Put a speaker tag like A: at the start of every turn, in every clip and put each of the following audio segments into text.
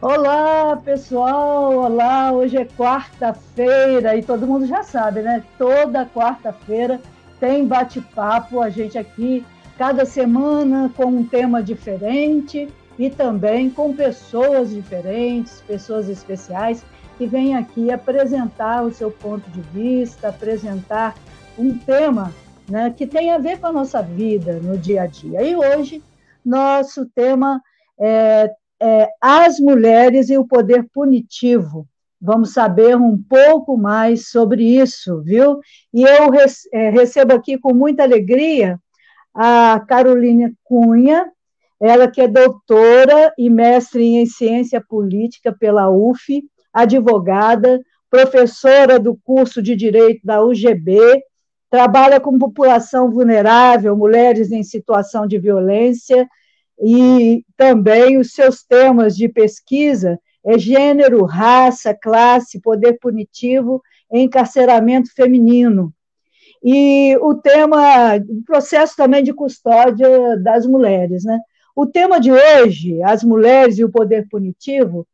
A: Olá, pessoal! Olá, hoje é quarta-feira e todo mundo já sabe, né? Toda quarta-feira tem bate-papo, a gente aqui, cada semana com um tema diferente e também com pessoas diferentes, pessoas especiais que vêm aqui apresentar o seu ponto de vista, apresentar um tema né, que tem a ver com a nossa vida no dia a dia. E hoje, nosso tema é é, as mulheres e o poder punitivo. Vamos saber um pouco mais sobre isso, viu? E eu é, recebo aqui com muita alegria a Carolina Cunha, ela que é doutora e mestre em ciência política pela UF, advogada, professora do curso de Direito da UGB, trabalha com população vulnerável, mulheres em situação de violência e também os seus temas de pesquisa é gênero, raça, classe, poder punitivo, encarceramento feminino. E o tema, processo também de custódia das mulheres. Né? O tema de hoje, as mulheres e o poder punitivo,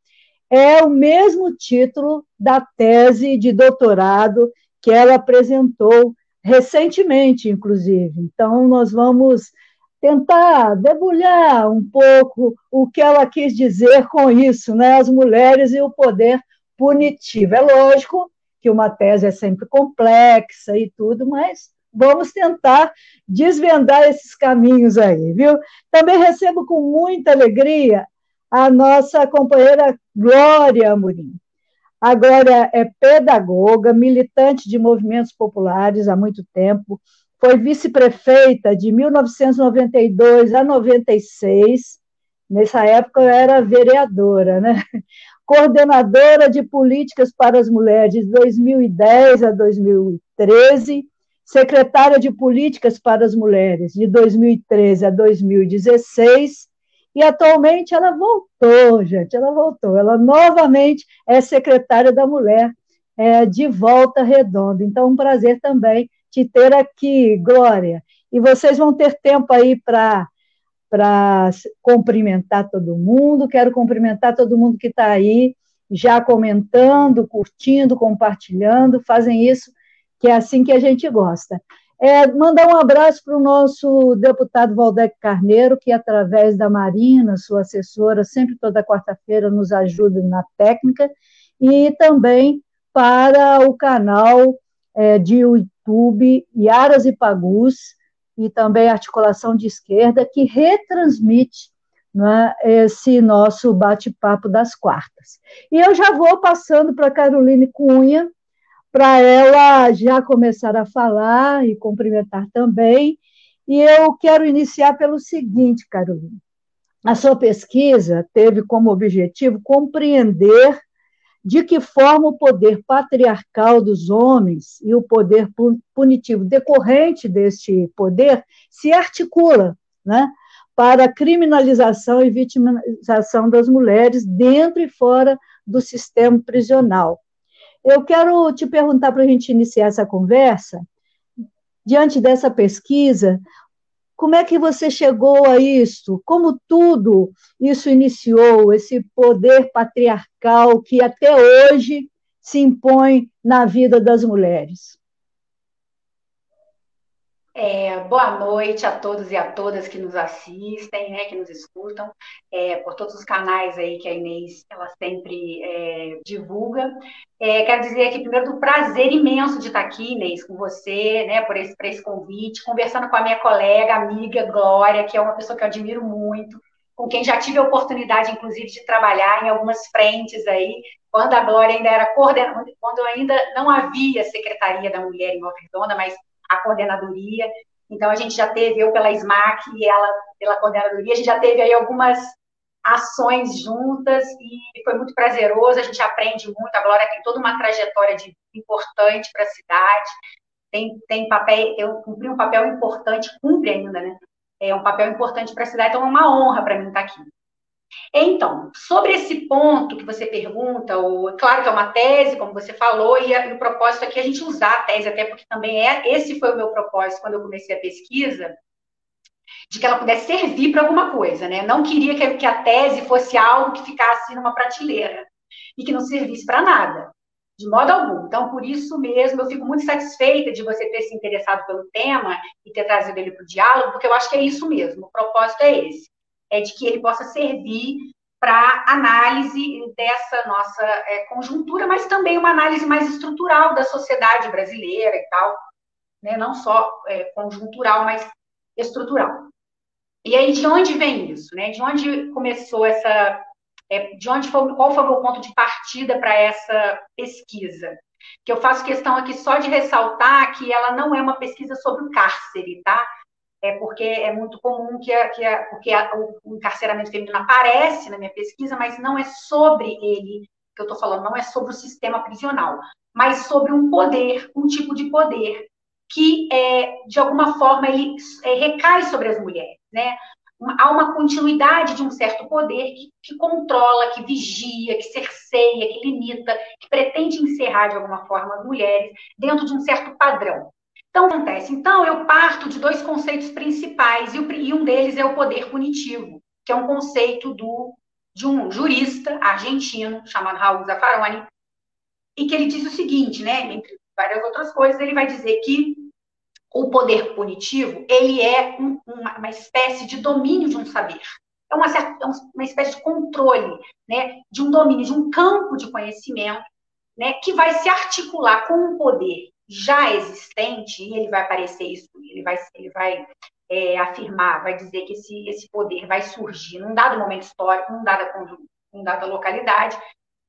A: é o mesmo título da tese de doutorado que ela apresentou recentemente, inclusive. Então, nós vamos tentar debulhar um pouco o que ela quis dizer com isso, né? As mulheres e o poder punitivo. É lógico que uma tese é sempre complexa e tudo, mas vamos tentar desvendar esses caminhos aí, viu? Também recebo com muita alegria a nossa companheira Glória Amorim. A Glória é pedagoga, militante de movimentos populares há muito tempo, foi vice-prefeita de 1992 a 96. Nessa época eu era vereadora, né? Coordenadora de políticas para as mulheres de 2010 a 2013, secretária de políticas para as mulheres de 2013 a 2016, e atualmente ela voltou, gente, ela voltou, ela novamente é secretária da mulher é, de Volta Redonda. Então, um prazer também te ter aqui, Glória. E vocês vão ter tempo aí para para cumprimentar todo mundo. Quero cumprimentar todo mundo que está aí, já comentando, curtindo, compartilhando. Fazem isso, que é assim que a gente gosta. É, mandar um abraço para o nosso deputado Valdec Carneiro, que, através da Marina, sua assessora, sempre toda quarta-feira nos ajuda na técnica, e também para o canal é, de YouTube, Iaras e Pagus, e também Articulação de Esquerda, que retransmite né, esse nosso bate-papo das quartas. E eu já vou passando para Caroline Cunha, para ela já começar a falar e cumprimentar também. E eu quero iniciar pelo seguinte, Caroline. A sua pesquisa teve como objetivo compreender de que forma o poder patriarcal dos homens e o poder punitivo decorrente deste poder se articula né, para a criminalização e vitimização das mulheres dentro e fora do sistema prisional. Eu quero te perguntar para a gente iniciar essa conversa, diante dessa pesquisa, como é que você chegou a isso? Como tudo isso iniciou, esse poder patriarcal que até hoje se impõe na vida das mulheres?
B: É, boa noite a todos e a todas que nos assistem, né, que nos escutam, é, por todos os canais aí que a Inês ela sempre é, divulga. É, quero dizer aqui primeiro do prazer imenso de estar aqui, Inês, com você, né, por esse, por esse convite, conversando com a minha colega, amiga Glória, que é uma pessoa que eu admiro muito, com quem já tive a oportunidade, inclusive, de trabalhar em algumas frentes aí, quando a Glória ainda era coordenadora, quando ainda não havia Secretaria da Mulher em Redonda, mas a coordenadoria. Então, a gente já teve, eu pela SMAC e ela pela coordenadoria, a gente já teve aí algumas ações juntas e foi muito prazeroso, a gente aprende muito, a Glória tem toda uma trajetória de, importante para a cidade, tem, tem papel, eu cumpri um papel importante, cumpre ainda, né? É um papel importante para a cidade, então é uma honra para mim estar aqui. Então, sobre esse ponto que você pergunta, o, claro que é uma tese, como você falou, e, e, o propósito aqui é a gente usar a tese, até porque também é esse foi o meu propósito quando eu comecei a pesquisa, de que ela pudesse servir para alguma coisa, né? Não queria que, que a tese fosse algo que ficasse numa prateleira e que não servisse para nada, de modo algum. Então, por isso mesmo, eu fico muito satisfeita de você ter se interessado pelo tema e ter trazido ele para o diálogo, porque eu acho que é isso mesmo, o propósito é esse, é de que ele possa servir para análise dessa nossa é, conjuntura, mas também uma análise mais estrutural da sociedade brasileira e tal, né? não só é, conjuntural, mas estrutural. E aí, de onde vem isso? Né? De onde começou essa. É, de onde foi, qual foi o meu ponto de partida para essa pesquisa? Que eu faço questão aqui só de ressaltar que ela não é uma pesquisa sobre o cárcere, tá? É porque é muito comum que, a, que a, porque a, o encarceramento feminino aparece na minha pesquisa, mas não é sobre ele que eu estou falando, não é sobre o sistema prisional, mas sobre um poder, um tipo de poder que, é, de alguma forma, ele é, recai sobre as mulheres né? Há uma continuidade de um certo poder que, que, controla, que vigia, que cerceia, que limita, que pretende encerrar de alguma forma as mulheres dentro de um certo padrão. Então, acontece. Então, eu parto de dois conceitos principais, e, um deles é o poder punitivo, que é um conceito do, de um jurista argentino chamado Raul Zaffaroni, e que ele diz o seguinte, né, entre várias outras coisas, ele vai dizer que o poder punitivo, ele é um, uma, uma, espécie de domínio de um saber. É uma, certa, é uma espécie de controle, né, de um domínio, de um campo de conhecimento, né, que vai se articular com um poder já existente, e ele vai aparecer isso, ele vai, ele vai é, afirmar, vai dizer que esse, esse poder vai surgir num dado momento histórico, num dada, num dada localidade,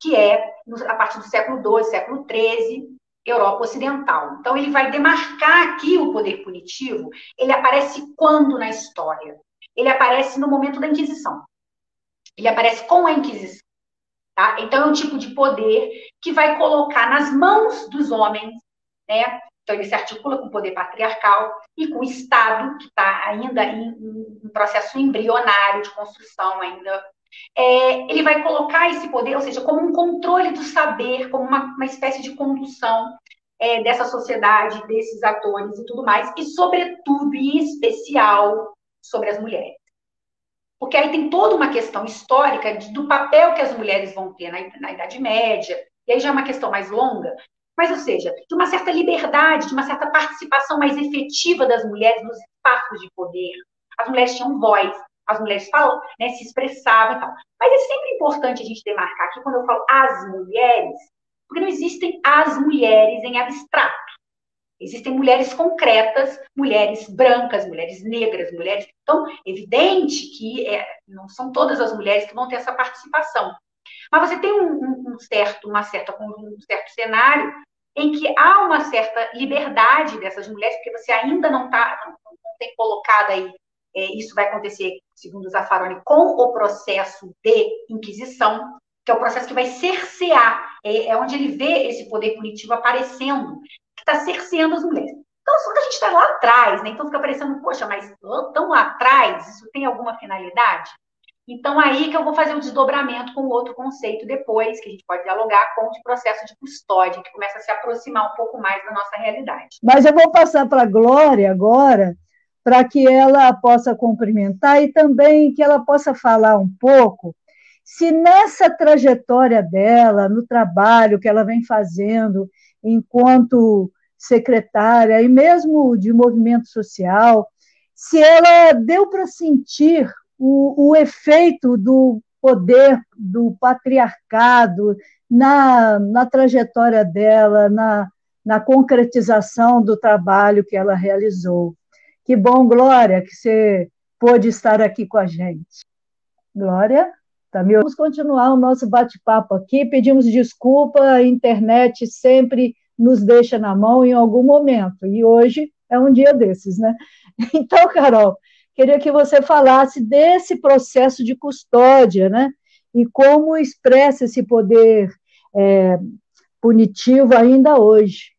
B: que é a partir do século XII, século XIII, Europa Ocidental. Então, ele vai demarcar aqui o poder punitivo. Ele aparece quando na história? Ele aparece no momento da Inquisição. Ele aparece com a Inquisição. Tá? Então, é um tipo de poder que vai colocar nas mãos dos homens, né? Então, ele se articula com o poder patriarcal e com o Estado, que está ainda em, em, processo embrionário de construção, ainda. É, ele vai colocar esse poder, ou seja, como um controle do saber, como uma, uma espécie de condução é, dessa sociedade, desses atores e tudo mais, e, sobretudo, em especial, sobre as mulheres. Porque aí tem toda uma questão histórica de, do papel que as mulheres vão ter na, na Idade Média, e aí já é uma questão mais longa, mas, ou seja, de uma certa liberdade, de uma certa participação mais efetiva das mulheres nos espaços de poder. As mulheres tinham voz, as mulheres falam, né, se expressavam e tal. Mas é sempre importante a gente demarcar aqui, quando eu falo as mulheres, porque não existem as mulheres em abstrato. Existem mulheres concretas, mulheres brancas, mulheres negras, mulheres. Então, evidente que é, não são todas as mulheres que vão ter essa participação. Mas você tem um, um certo, uma certa, um certo cenário em que há uma certa liberdade dessas mulheres, porque você ainda não, tá, não, não tem colocado aí, é, isso vai acontecer, segundo Zaffaroni, com o processo de inquisição, que é o processo que vai cercear, é, é onde ele vê esse poder punitivo aparecendo, que está cerceando as mulheres. Então, quando a gente está lá atrás, né, então fica parecendo, poxa, mas tão lá atrás, isso tem alguma finalidade? Então, aí que eu vou fazer o desdobramento com outro conceito depois, que a gente pode dialogar com o processo de custódia, que começa a se aproximar um pouco mais da nossa realidade.
A: Mas eu vou passar para a Glória agora, para que ela possa cumprimentar e também que ela possa falar um pouco se nessa trajetória dela, no trabalho que ela vem fazendo enquanto secretária e mesmo de movimento social, se ela deu para sentir o, o efeito do poder do patriarcado na, na trajetória dela, na, na concretização do trabalho que ela realizou. Que bom, Glória, que você pôde estar aqui com a gente. Glória? Tá me... Vamos continuar o nosso bate-papo aqui. Pedimos desculpa, a internet sempre nos deixa na mão em algum momento, e hoje é um dia desses, né? Então, Carol, queria que você falasse desse processo de custódia, né? E como expressa esse poder é, punitivo ainda hoje.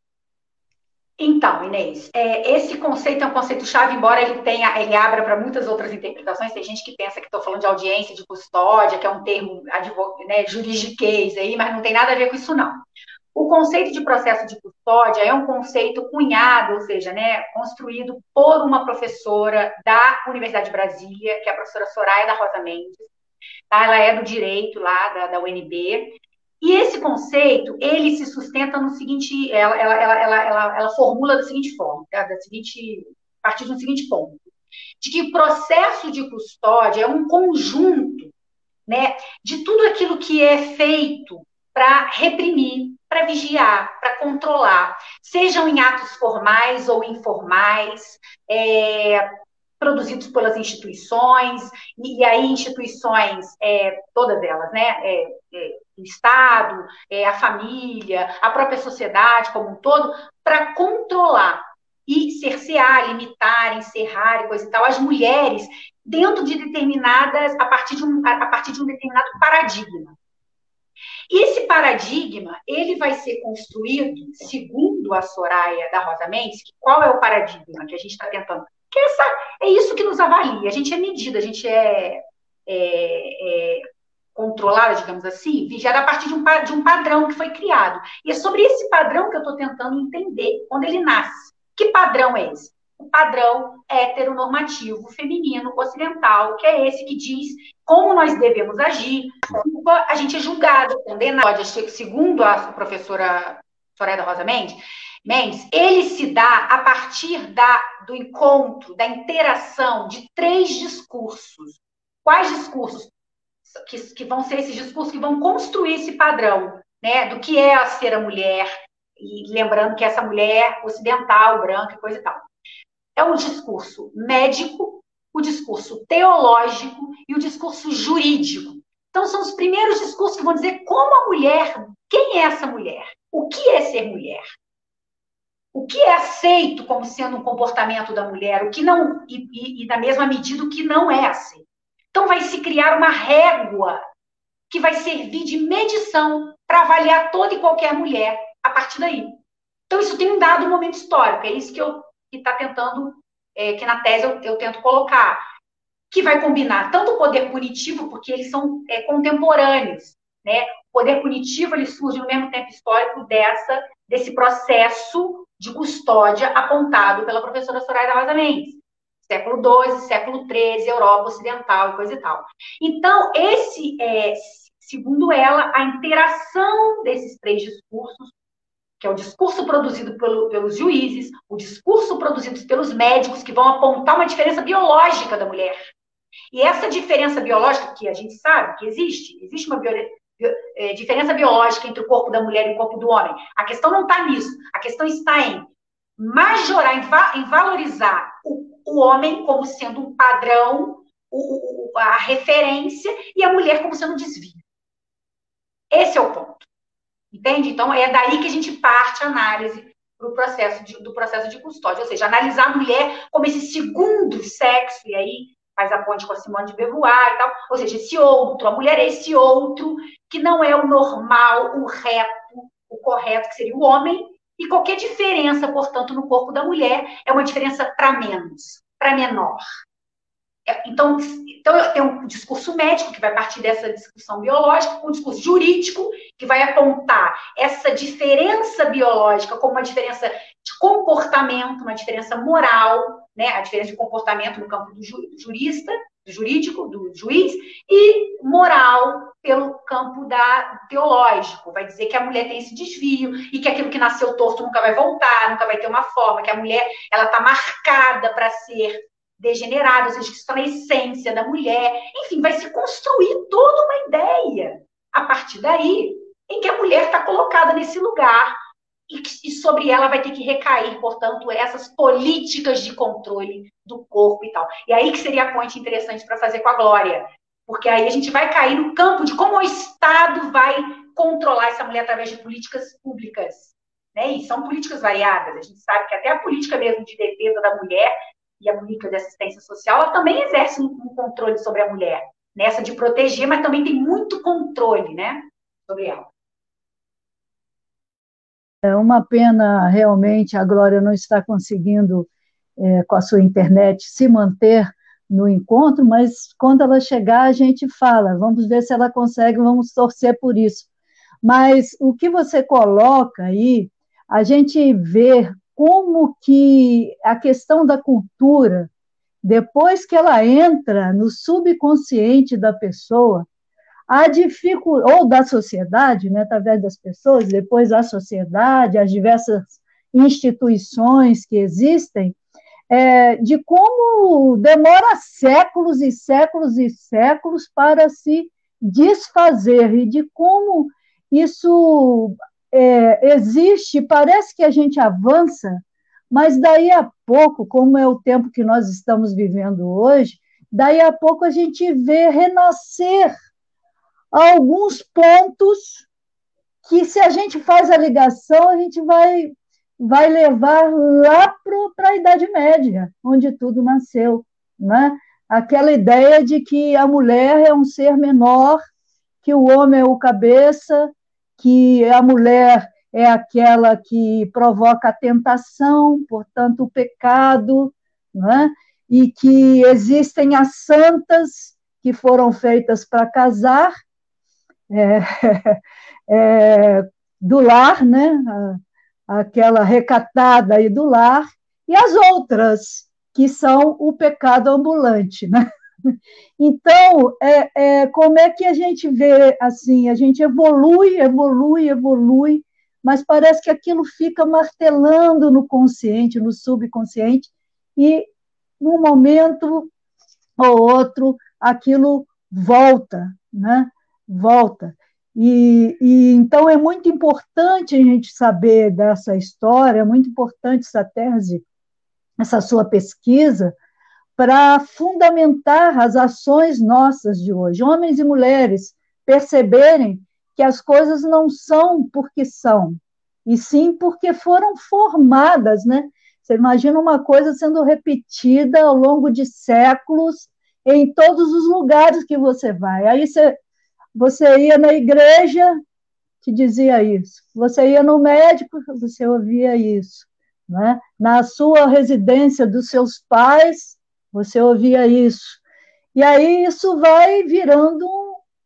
B: Então, Inês, é, esse conceito é um conceito-chave, embora ele tenha, ele abra para muitas outras interpretações. Tem gente que pensa que estou falando de audiência de custódia, que é um termo né, juridiquês aí, mas não tem nada a ver com isso, não. O conceito de processo de custódia é um conceito cunhado, ou seja, né, construído por uma professora da Universidade de Brasília, que é a professora Soraya da Rosa Mendes. Tá? Ela é do direito lá da, da UNB. E esse conceito, ele se sustenta no seguinte, ela, ela, ela, ela, ela, formula da seguinte forma, tá? da seguinte, a partir do seguinte ponto, de que o processo de custódia é um conjunto né, de tudo aquilo que é feito para reprimir, para vigiar, para controlar, sejam em atos formais ou informais, é, produzidos pelas instituições, e, e aí instituições, é, todas elas, né, é, é o Estado, é, a família, a própria sociedade como um todo, para controlar e cercear, limitar, encerrar e coisa e tal, as mulheres dentro de determinadas, a partir de um, a partir de um determinado paradigma. Esse paradigma, ele vai ser construído, segundo a Soraya da Rosa Mendes, qual é o paradigma que a gente está tentando? Que essa, é isso que nos avalia, a gente é medida, a gente é, é, é controlada, digamos assim, vigiada a partir de um, de um padrão que foi criado. E é sobre esse padrão que eu estou tentando entender quando ele nasce. Que padrão é esse? O padrão heteronormativo feminino ocidental, que é esse que diz como nós devemos agir. A gente é julgada, condenada. Segundo a professora Soraya Rosa Mendes, Mendes, ele se dá a partir da, do encontro, da interação de três discursos. Quais discursos? Que, que vão ser esses discursos que vão construir esse padrão, né, do que é ser a mulher, e lembrando que essa mulher ocidental, branca e coisa e tal. É o discurso médico, o discurso teológico e o discurso jurídico. Então, são os primeiros discursos que vão dizer como a mulher, quem é essa mulher? O que é ser mulher? O que é aceito como sendo um comportamento da mulher? O que não, e, e, e na mesma medida, o que não é aceito. Então, vai se criar uma régua que vai servir de medição para avaliar toda e qualquer mulher a partir daí. Então, isso tem um dado momento histórico, é isso que eu está tentando, é, que na tese eu, eu, tento colocar, que vai combinar tanto o poder punitivo, porque eles são é, contemporâneos, né? O poder punitivo ele surge no mesmo tempo histórico dessa desse processo de custódia apontado pela professora Soraya Rosa Mendes. Século XII, século XIII, Europa Ocidental e coisa e tal. Então, esse, é, segundo ela, a interação desses três discursos que é o discurso produzido pelo, pelos juízes, o discurso produzido pelos médicos, que vão apontar uma diferença biológica da mulher. E essa diferença biológica, que a gente sabe que existe, existe uma bio, é, diferença biológica entre o corpo da mulher e o corpo do homem. A questão não está nisso. A questão está em majorar, em, va, em valorizar o, o, homem como sendo um padrão, o, o, a referência, e a mulher como sendo um desvio. Esse é o ponto. Entende? Então, é daí que a gente parte a análise pro processo de, do processo de custódia, ou seja, analisar a mulher como esse segundo sexo, e aí faz a ponte com a Simone de Beauvoir e tal, ou seja, esse outro, a mulher é esse outro que não é o normal, o reto, o correto, que seria o homem, e qualquer diferença, portanto, no corpo da mulher é uma diferença para menos, para menor. É, então, então, tem um discurso médico, que vai partir dessa discussão biológica, um discurso jurídico, que vai apontar essa diferença biológica como uma diferença de comportamento, uma diferença moral, né? a diferença de comportamento no campo do jurista, do jurídico, do juiz, e moral pelo campo da teológico. Vai dizer que a mulher tem esse desvio e que aquilo que nasceu torto nunca vai voltar, nunca vai ter uma forma, que a mulher ela está marcada para ser degenerada, ou seja, que está na essência da mulher. Enfim, vai se construir toda uma ideia a partir daí em que a mulher está colocada nesse lugar e, e sobre ela vai ter que recair, portanto, essas políticas de controle do corpo e tal. E aí que seria a ponte interessante para fazer com a Glória, porque aí a gente vai cair no campo de como o Estado vai controlar essa mulher através de políticas públicas. Né? E são políticas variadas. A gente sabe que até a política mesmo de defesa da mulher a política de assistência social, ela também exerce um, um controle sobre a mulher, nessa de proteger, mas também tem muito controle, né, sobre ela.
A: É uma pena, realmente, a Glória não está conseguindo, é, com a sua internet, se manter no encontro, mas quando ela chegar, a gente fala, vamos ver se ela consegue, vamos torcer por isso. Mas o que você coloca aí, a gente vê como que a questão da cultura, depois que ela entra no subconsciente da pessoa, a dificuldade, ou da sociedade, né, através das pessoas, depois a sociedade, as diversas instituições que existem, é, de como demora séculos e séculos e séculos para se desfazer, e de como isso é, existe, parece que a gente avança, mas daí a pouco, como é o tempo que nós estamos vivendo hoje, daí a pouco a gente vê renascer alguns pontos que, se a gente faz a ligação, a gente vai, vai levar lá para a Idade Média, onde tudo nasceu. Né? Aquela ideia de que a mulher é um ser menor, que o homem é o cabeça, que a mulher é aquela que provoca a tentação, portanto, o pecado, né? e que existem as santas que foram feitas para casar é, é, do lar, né? aquela recatada aí do lar, e as outras, que são o pecado ambulante. Né? Então, é, é, como é que a gente vê assim? A gente evolui, evolui, evolui, mas parece que aquilo fica martelando no consciente, no subconsciente, e num momento ou outro aquilo volta, né? volta. E, e, então é muito importante a gente saber dessa história, é muito importante essa tese, essa sua pesquisa, para fundamentar as ações nossas de hoje, homens e mulheres perceberem que as coisas não são porque são, e sim porque foram formadas, né? Você imagina uma coisa sendo repetida ao longo de séculos em todos os lugares que você vai. Aí você você ia na igreja, te dizia isso. Você ia no médico, você ouvia isso. Né? Na sua residência dos seus pais, você ouvia isso. E aí isso vai virando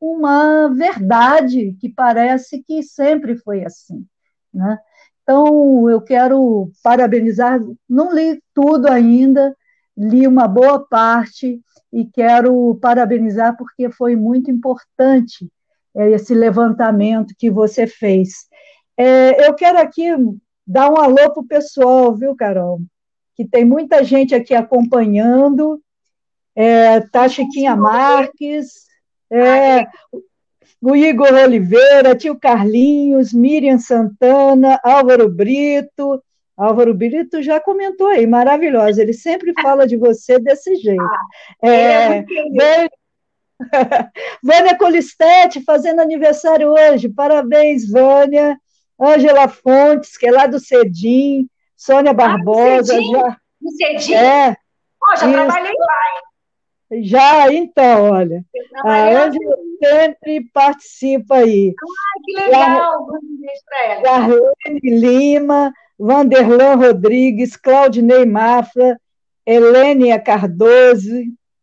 A: uma verdade que parece que sempre foi assim. Né? Então, eu quero parabenizar, não li tudo ainda, li uma boa parte, e quero parabenizar porque foi muito importante é, esse levantamento que você fez. É, eu quero aqui dar um alô para o pessoal, viu, Carol? Que tem muita gente aqui acompanhando. É, tá Chiquinha Marques, é, o Igor Oliveira, tio Carlinhos, Miriam Santana, Álvaro Brito, Álvaro Brito já comentou aí, maravilhosa. Ele sempre fala de você desse jeito. Ah, é, é Vânia Colistete fazendo aniversário hoje. Parabéns, Vânia. Ângela Fontes, que é lá do Cedim. Sônia Barbosa. Ah, Cedim? Já...
B: Cedim? É. Oh, já trabalhei lá.
A: Já, então, olha. A Ângela sempre participa aí.
B: Ah, que legal! Beijo para ela.
A: Darlene Lima. Vanderlan Rodrigues, Claudinei Mafra, Helênia Cardoso,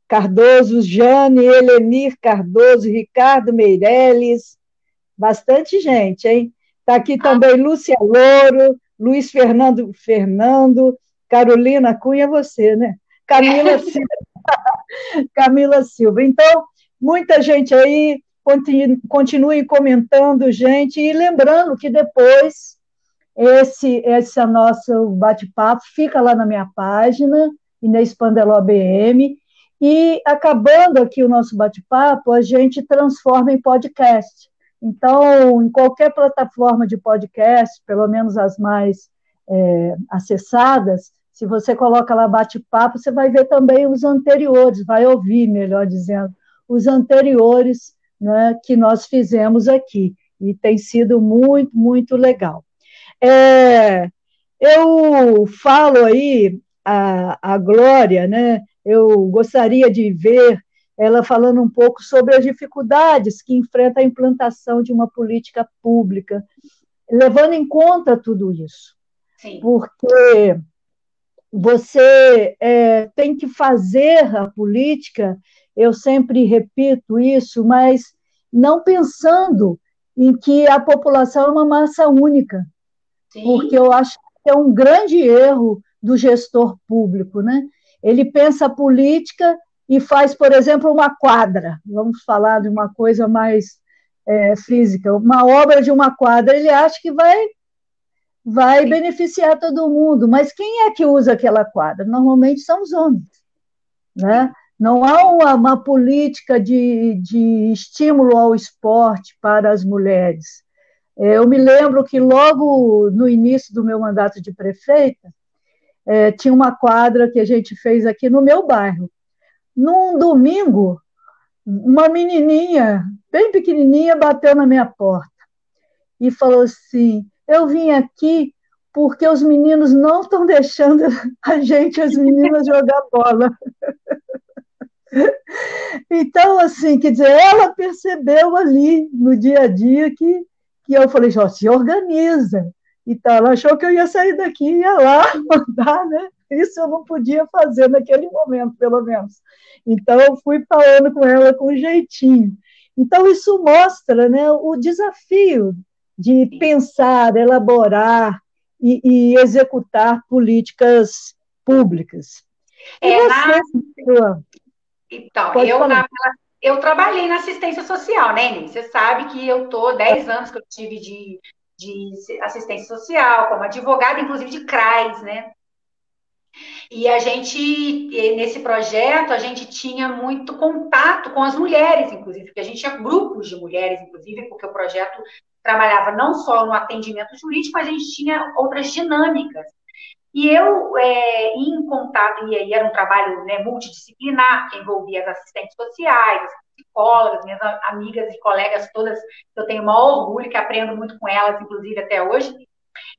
A: Cardoso, Jane, Helenir Cardoso, Ricardo Meirelles, bastante gente, hein? Está aqui também Lúcia Louro, Luiz Fernando Fernando, Carolina Cunha, você, né? Camila Silva. Camila Silva. Então, muita gente aí, continue, continue comentando, gente, e lembrando que depois esse, esse é nosso bate-papo fica lá na minha página, Inês Pandeló BM, e acabando aqui o nosso bate-papo, a gente transforma em podcast. Então, em qualquer plataforma de podcast, pelo menos as mais é, acessadas, se você coloca lá bate-papo, você vai ver também os anteriores, vai ouvir, melhor dizendo, os anteriores né, que nós fizemos aqui. E tem sido muito, muito legal. É, eu falo aí a, a Glória, né? Eu gostaria de ver ela falando um pouco sobre as dificuldades que enfrenta a implantação de uma política pública, levando em conta tudo isso. Sim. Porque você é, tem que fazer a política, eu sempre repito isso, mas não pensando em que a população é uma massa única. Sim. Porque eu acho que é um grande erro do gestor público, né? Ele pensa a política e faz, por exemplo, uma quadra. Vamos falar de uma coisa mais é, física, uma obra de uma quadra. Ele acha que vai vai beneficiar todo mundo, mas quem é que usa aquela quadra? Normalmente são os homens, né? Não há uma, uma política de, de estímulo ao esporte para as mulheres. É, eu me lembro que logo no início do meu mandato de prefeita, é, tinha uma quadra que a gente fez aqui no meu bairro. Num domingo, uma menininha, bem pequenininha, bateu na minha porta e falou assim: Eu vim aqui porque os meninos não estão deixando a gente, as meninas, jogar bola. Então, assim, quer dizer, ela percebeu ali no dia a dia que, que eu falei, ó, se organiza. Então, ela achou que eu ia sair daqui e ia lá mandar, né? Isso eu não podia fazer naquele momento, pelo menos. Então, eu fui falando com ela com jeitinho. Então, isso mostra né, o desafio de pensar, elaborar e, e executar políticas públicas.
B: E é, você, na... Então, eu, na, eu trabalhei na assistência social, né, Inês? Você sabe que eu tô 10 anos que eu tive de, de assistência social, como advogada, inclusive de CRAS, né? E a gente, nesse projeto, a gente tinha muito contato com as mulheres, inclusive, porque a gente tinha grupos de mulheres, inclusive, porque o projeto trabalhava não só no atendimento jurídico, mas a gente tinha outras dinâmicas. E eu, é, em contato, e aí era um trabalho né, multidisciplinar, que envolvia as assistentes sociais, as psicólogas, minhas amigas e colegas todas, eu tenho maior orgulho, que aprendo muito com elas, inclusive até hoje.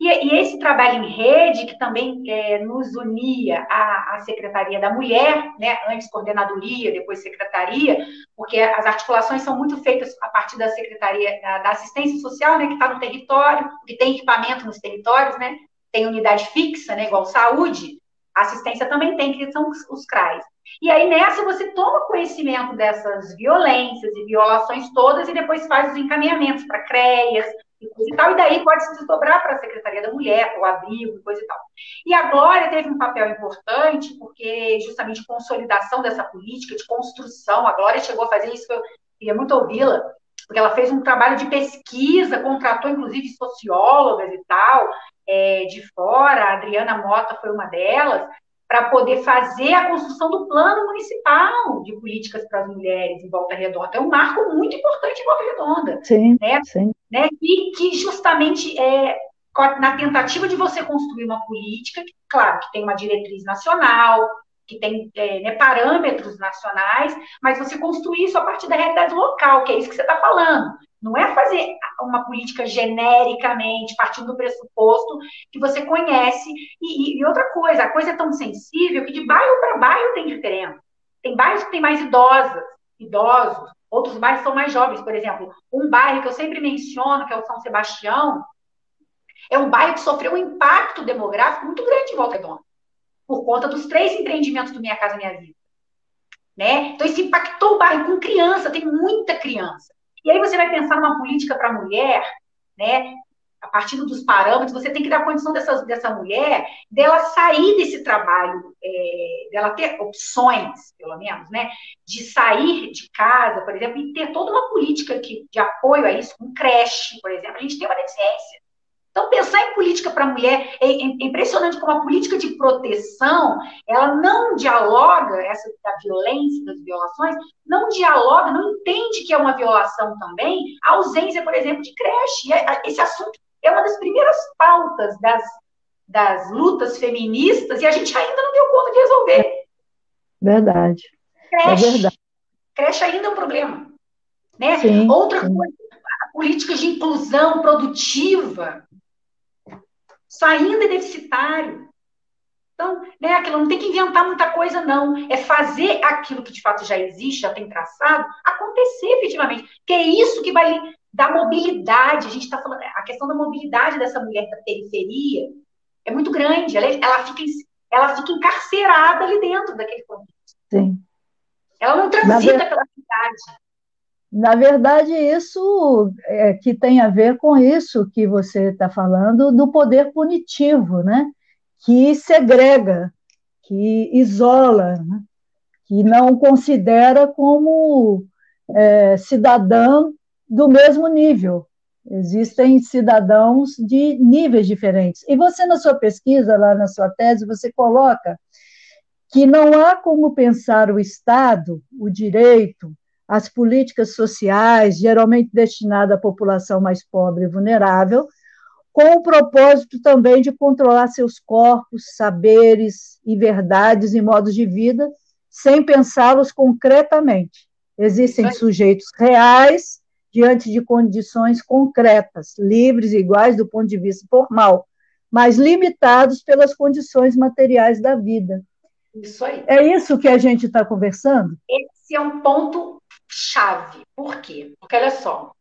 B: E, e esse trabalho em rede, que também é, nos unia à, à, Secretaria da Mulher, né, antes coordenadoria, depois secretaria, porque as articulações são muito feitas a partir da Secretaria da, da Assistência Social, né, que está no território, que tem equipamento nos territórios, né, tem unidade fixa, né, igual saúde, assistência também tem, que são os, CRAs. E aí, nessa, você toma conhecimento dessas violências e violações todas e depois faz os encaminhamentos para CREAS e tal, e daí pode se desdobrar para a Secretaria da Mulher, para o abrigo, coisa e tal. E a Glória teve um papel importante, porque justamente consolidação dessa política, de construção, a Glória chegou a fazer isso, eu queria muito ouvi-la, porque ela fez um trabalho de pesquisa, contratou inclusive sociólogas e tal, é, de fora, a Adriana Mota foi uma delas, para poder fazer a construção do plano municipal de políticas para as mulheres em Volta Redonda. É um marco muito importante em Volta Redonda.
A: Sim, né? sim.
B: Né? E que justamente é na tentativa de você construir uma política, claro, que tem uma diretriz nacional, que tem é, né, parâmetros nacionais, mas você construir isso a partir da realidade local, que é isso que você está falando. Não é fazer uma política genericamente, partindo do pressuposto que você conhece. E, e, outra coisa, a coisa é tão sensível que de bairro para bairro tem diferença. Tem bairros que tem mais idosas, idosos, outros bairros são mais jovens. Por exemplo, um bairro que eu sempre menciono, que é o São Sebastião, é um bairro que sofreu um impacto demográfico muito grande em Volta Redonda por conta dos três empreendimentos do Minha Casa Minha Vida. Né? Então, isso impactou o bairro com criança, tem muita criança. E aí você vai pensar numa política para a mulher, né? a partir dos parâmetros, você tem que dar condição dessa, dessa mulher, dela sair desse trabalho, é, dela ter opções, pelo menos, né? De sair de casa, por exemplo, e ter toda uma política que, de apoio a isso, um creche, por exemplo. A gente tem uma deficiência. Então, pensar em política para a mulher é, é, impressionante como a política de proteção, ela não dialoga, essa da violência, das violações, não dialoga, não entende que é uma violação também a ausência, por exemplo, de creche. Esse assunto é uma das primeiras pautas das, das lutas feministas e a gente ainda não deu conta de resolver.
A: Verdade. É creche, é verdade.
B: creche ainda é um problema. Né? Sim, Outra sim. coisa, políticas de inclusão produtiva saindo é deficitário. Então, né, aquilo não tem que inventar muita coisa, não. É fazer aquilo que de fato já existe, já tem traçado, acontecer efetivamente. Que é isso que vai dar mobilidade. A gente está falando, a questão da mobilidade dessa mulher da periferia é muito grande. Ela, ela, fica, ela fica encarcerada ali dentro daquele contexto.
A: Sim.
B: Ela não transita pela cidade.
A: Na verdade, isso é, que tem a ver com isso que você está falando do poder punitivo, né? que segrega, que isola, né? que não considera como é, cidadão do mesmo nível. Existem cidadãos de níveis diferentes. E você, na sua pesquisa, lá na sua tese, você coloca que não há como pensar o Estado, o direito, as políticas sociais, geralmente destinadas à população mais pobre e vulnerável, com o propósito também de controlar seus corpos, saberes e verdades e modos de vida, sem pensá-los concretamente. Existem sujeitos reais diante de condições concretas, livres e iguais do ponto de vista formal, mas limitados pelas condições materiais da vida.
B: Isso aí.
A: É isso que a gente está conversando?
B: Esse é um ponto chave. Por quê? Porque olha só,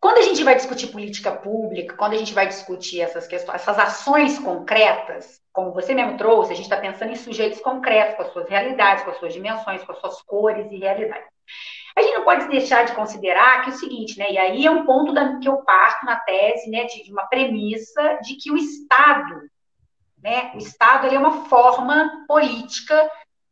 B: quando a gente vai discutir política pública, quando a gente vai discutir essas questões, essas ações concretas, como você mesmo trouxe, a gente está pensando em sujeitos concretos, com as suas realidades, com as suas dimensões, com as suas cores e realidades. A gente não pode deixar de considerar que é o seguinte, né? E aí é um ponto da, que eu parto na tese, né, de, de uma premissa de que o Estado, né, o Estado é uma forma política,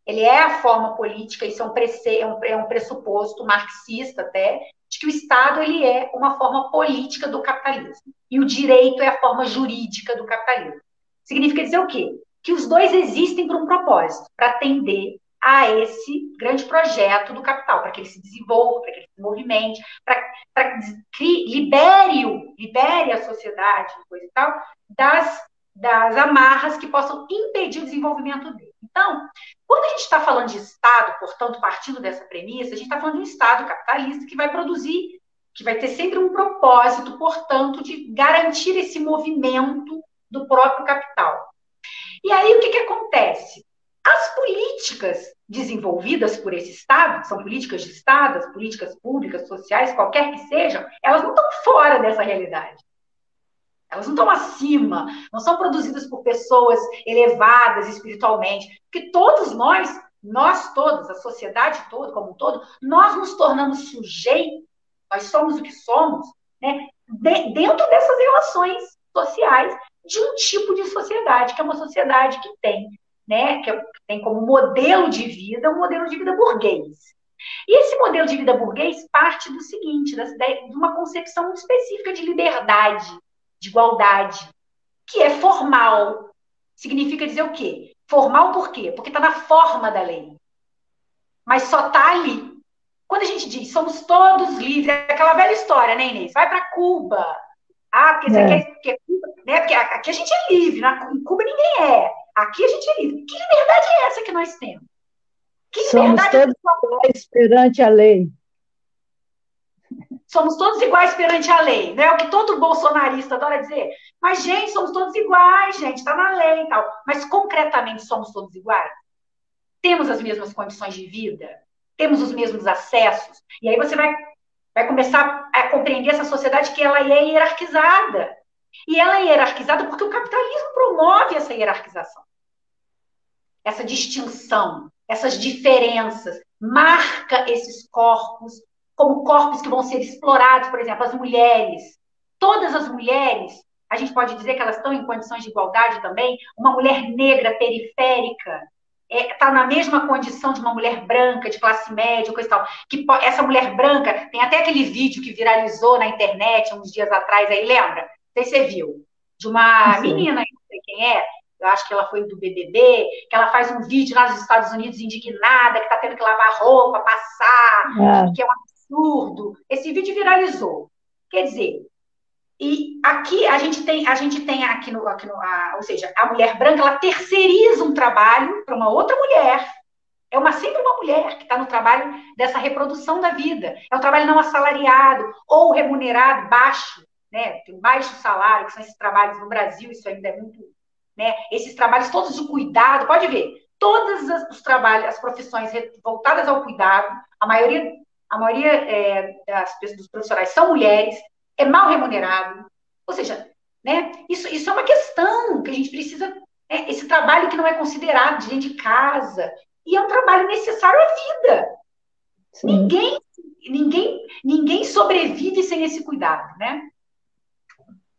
B: ele é a forma política, isso é um, prece, é um, é um pressuposto marxista até, de que o Estado ele é uma forma política do capitalismo e o direito é a forma jurídica do capitalismo. Significa dizer o quê? Que os dois existem por um propósito, para atender a esse grande projeto do capital, para que ele se desenvolva, para que ele se movimente, para que libere, libere a sociedade coisa e tal, das, das amarras que possam impedir o desenvolvimento dele. Então, quando a gente está falando de Estado, portanto, partindo dessa premissa, a gente está falando de um Estado capitalista que vai produzir, que vai ter sempre um propósito, portanto, de garantir esse movimento do próprio capital. E aí, o que, que acontece? As políticas desenvolvidas por esse Estado, que são políticas de Estado, as políticas públicas, sociais, qualquer que sejam, elas não estão fora dessa realidade. Elas não estão acima, não são produzidas por pessoas elevadas espiritualmente, porque todos nós, nós todos, a sociedade toda, como um todo, nós nos tornamos sujeitos, nós somos o que somos, né, de, dentro dessas relações sociais de um tipo de sociedade, que é uma sociedade que tem né, que tem como modelo de vida um modelo de vida burguês. E esse modelo de vida burguês parte do seguinte, ideias, de uma concepção específica de liberdade, de igualdade, que é formal. Significa dizer o quê? Formal por quê? Porque está na forma da lei. Mas só está ali. Quando a gente diz somos todos livres, é aquela velha história, né, Inês? Vai para Cuba. Ah, porque, é. Quer, é Cuba, né? porque aqui a gente é livre, na, em Cuba ninguém é. Aqui a gente é livre. Que liberdade é essa que nós temos?
A: Que Somos todos iguais perante a lei.
B: Somos todos iguais perante a lei, né? O que todo bolsonarista adora dizer. Mas, gente, somos todos iguais, gente, está na lei e tal. Mas, concretamente, somos todos iguais? Temos as mesmas condições de vida? Temos os mesmos acessos? E aí você vai, vai começar a compreender essa sociedade que ela é hierarquizada. E ela é hierarquizada porque o capitalismo promove essa hierarquização, essa distinção, essas diferenças, marca esses corpos como corpos que vão ser explorados, por exemplo, as mulheres. Todas as mulheres, a gente pode dizer que elas estão em condições de igualdade também. Uma mulher negra periférica está é, na mesma condição de uma mulher branca, de classe média, coisa e tal. Que essa mulher branca, tem até aquele vídeo que viralizou na internet uns dias atrás, aí lembra? sei se você viu, de uma Sim. menina, não sei quem é, eu acho que ela foi do BBB, que ela faz um vídeo lá nos Estados Unidos indignada, que está tendo que lavar roupa, passar, é. que é um absurdo. Esse vídeo viralizou. Quer dizer, e aqui a gente tem, a gente tem aqui no, aqui no a, ou seja, a mulher branca, ela terceiriza um trabalho para uma outra mulher. É uma sempre uma mulher que está no trabalho dessa reprodução da vida. É um trabalho não assalariado ou remunerado baixo né, tem baixo salário, que são esses trabalhos no Brasil, isso ainda é muito, né, esses trabalhos todos de cuidado, pode ver, todos os trabalhos, as profissões voltadas ao cuidado, a maioria, a maioria é, das, dos profissionais são mulheres, é mal remunerado, ou seja, né, isso, isso é uma questão que a gente precisa, né, esse trabalho que não é considerado de dentro de casa, e é um trabalho necessário à vida, Ninguém, ninguém, ninguém sobrevive sem esse cuidado, né?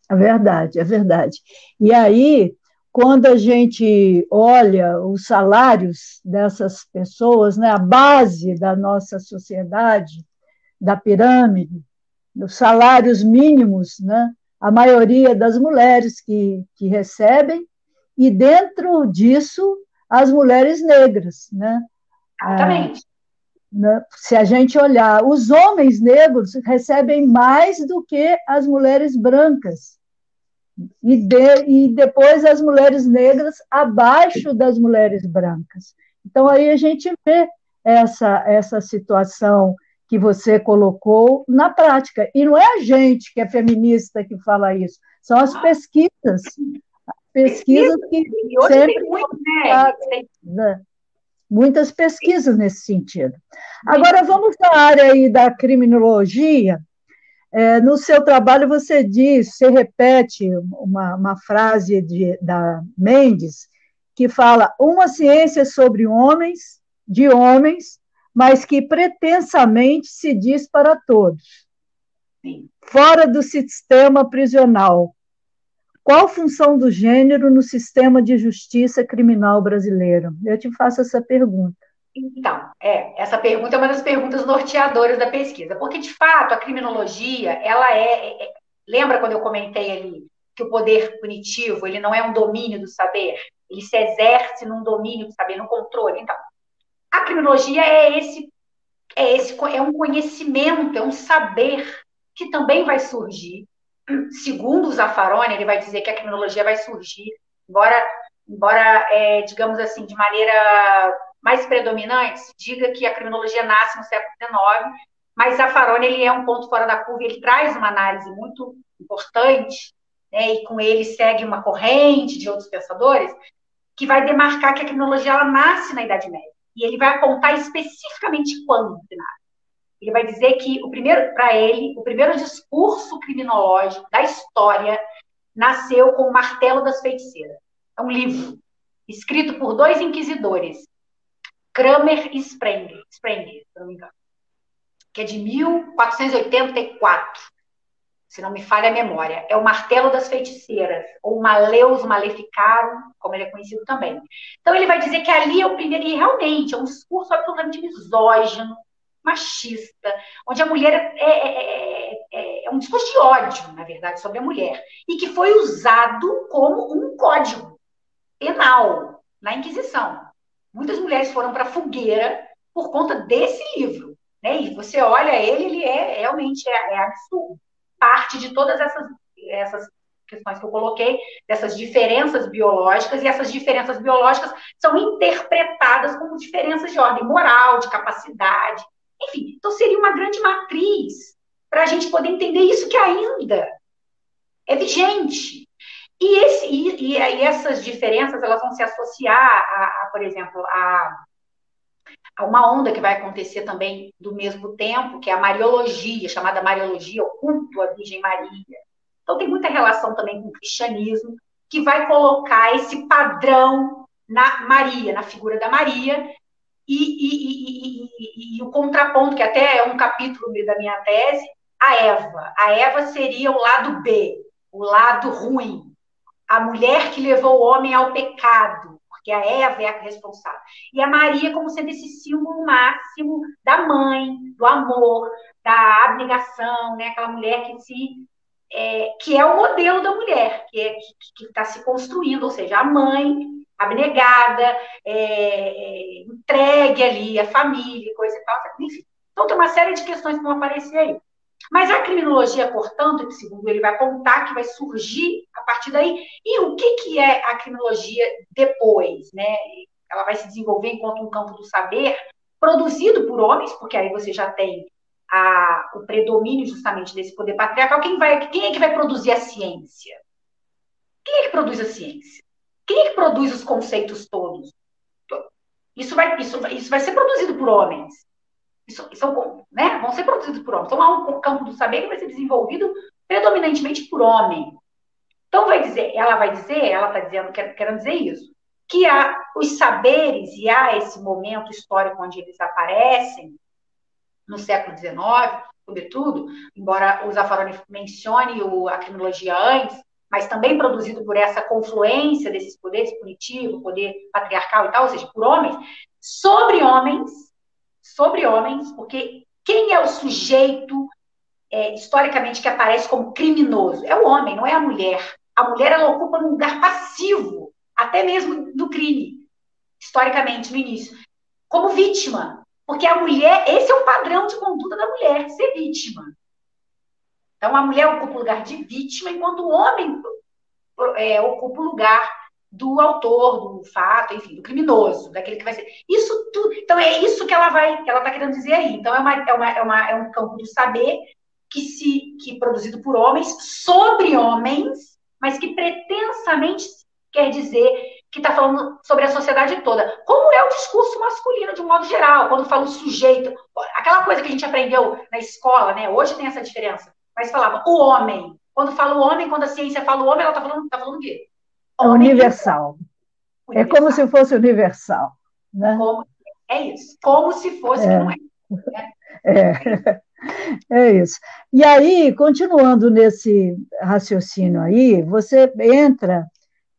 A: É verdade, é verdade. E aí, quando a gente olha os salários dessas pessoas, né, a base da nossa sociedade, da pirâmide, os salários mínimos, né, a maioria das mulheres que, que recebem, e dentro disso, as mulheres negras. Né?
B: Exatamente.
A: É, se a gente olhar, os homens negros recebem mais do que as mulheres brancas. E, de, e depois as mulheres negras abaixo das mulheres brancas. Então, aí a gente vê essa, essa situação que você colocou na prática. E não é a gente que é feminista que fala isso, são as pesquisas. Pesquisas que sempre. Muito, né? né? Muitas pesquisas nesse sentido. Agora, vamos à área aí da criminologia. É, no seu trabalho, você diz, você repete uma, uma frase de, da Mendes, que fala: uma ciência sobre homens, de homens, mas que pretensamente se diz para todos. Fora do sistema prisional. Qual função do gênero no sistema de justiça criminal brasileiro? Eu te faço essa pergunta.
B: Então, é, essa pergunta é uma das perguntas norteadoras da pesquisa, porque de fato a criminologia, ela é, é, é lembra quando eu comentei ali que o poder punitivo, ele não é um domínio do saber, ele se exerce num domínio do saber, no controle. Então, a criminologia é esse, é esse, é um conhecimento, é um saber que também vai surgir. Segundo o Zaffaroni, ele vai dizer que a criminologia vai surgir, embora, embora é, digamos assim, de maneira mais predominante, se diga que a criminologia nasce no século XIX, mas Zaffaroni ele é um ponto fora da curva, ele traz uma análise muito importante, né, e com ele segue uma corrente de outros pensadores, que vai demarcar que a criminologia ela nasce na Idade Média. E ele vai apontar especificamente quando, Ele vai dizer que o primeiro, para ele, o primeiro discurso criminológico da história nasceu com o Martelo das Feiticeiras. É um livro escrito por dois inquisidores, Kramer e Sprenger, Sprenger, se não me engano, que é de 1484 se não me falha a memória, é o Martelo das Feiticeiras, ou Maleus Maleficarum, como ele é conhecido também. Então, ele vai dizer que ali é o primeiro, e realmente é um discurso absolutamente misógino, machista, onde a mulher é, é, é, é, um discurso de ódio, na verdade, sobre a mulher, e que foi usado como um código penal na Inquisição. Muitas mulheres foram para a fogueira por conta desse livro. Né? E você olha ele, ele é realmente é, é absurdo parte de todas essas, essas questões que eu coloquei, dessas diferenças biológicas, e essas diferenças biológicas são interpretadas como diferenças de ordem moral, de capacidade, enfim. Então, seria uma grande matriz para a gente poder entender isso que ainda é vigente. E, esse, e, e, essas diferenças elas vão se associar, a, a por exemplo, a Há uma onda que vai acontecer também do mesmo tempo, que é a Mariologia, chamada Mariologia, o culto à Virgem Maria. Então, tem muita relação também com o cristianismo, que vai colocar esse padrão na Maria, na figura da Maria, e, e, e, e, o contraponto, que até é um capítulo da minha tese, a Eva. A Eva seria o lado B, o lado ruim. A mulher que levou o homem ao pecado porque a Eva é a responsável. E a Maria como sendo esse símbolo máximo da mãe, do amor, da abnegação, né? Aquela mulher que se é, que é o modelo da mulher, que é, está se construindo, ou seja, a mãe abnegada, é, é, entregue ali a família, coisa e tal, enfim. Então tem uma série de questões que vão aparecer aí. Mas a criminologia, portanto, segundo ele vai apontar que vai surgir a partir daí. E o que, que é a criminologia depois? Né? Ela vai se desenvolver enquanto um campo do saber produzido por homens, porque aí você já tem a, o predomínio justamente desse poder patriarcal. Quem, vai, quem é que vai produzir a ciência? Quem é que produz a ciência? Quem é que produz os conceitos todos? Isso vai, isso, isso vai ser produzido por homens. Isso, são, né, vão ser produzidos por homens. Então, há um campo do saber que vai ser desenvolvido predominantemente por homem. Então, vai dizer, ela vai dizer, ela está dizendo, quer, querendo dizer isso, que há os saberes e há esse momento histórico onde eles aparecem, no século XIX, sobretudo, embora o Zaffaroni mencione a criminologia antes, mas também produzido por essa confluência desses poderes punitivo, poder patriarcal e tal, ou seja, por homens, sobre homens, sobre homens, porque quem é o sujeito é, historicamente que aparece como criminoso? É o homem, não é a mulher. A mulher ela ocupa um lugar passivo, até mesmo do crime, historicamente no início, como vítima, porque a mulher, esse é o padrão de conduta da mulher, ser vítima. Então, a mulher ocupa o lugar de vítima, enquanto o homem é, ocupa o lugar do autor do fato, enfim, do criminoso, daquele que vai ser. Isso tudo. Então, é isso que ela vai, que ela está querendo dizer aí. Então, é, uma, é, uma, é, uma, é um campo do saber que se que produzido por homens sobre homens, mas que pretensamente quer dizer que está falando sobre a sociedade toda. Como é o discurso masculino, de um modo geral, quando fala o sujeito, aquela coisa que a gente aprendeu na escola, né? Hoje tem essa diferença mas falava o homem. Quando fala o homem, quando a ciência fala o homem, ela está falando, tá falando o quê?
A: Universal. universal. É como se fosse universal. Né?
B: Como, é isso. Como se fosse, é. não é.
A: É. é isso. E aí, continuando nesse raciocínio aí, você entra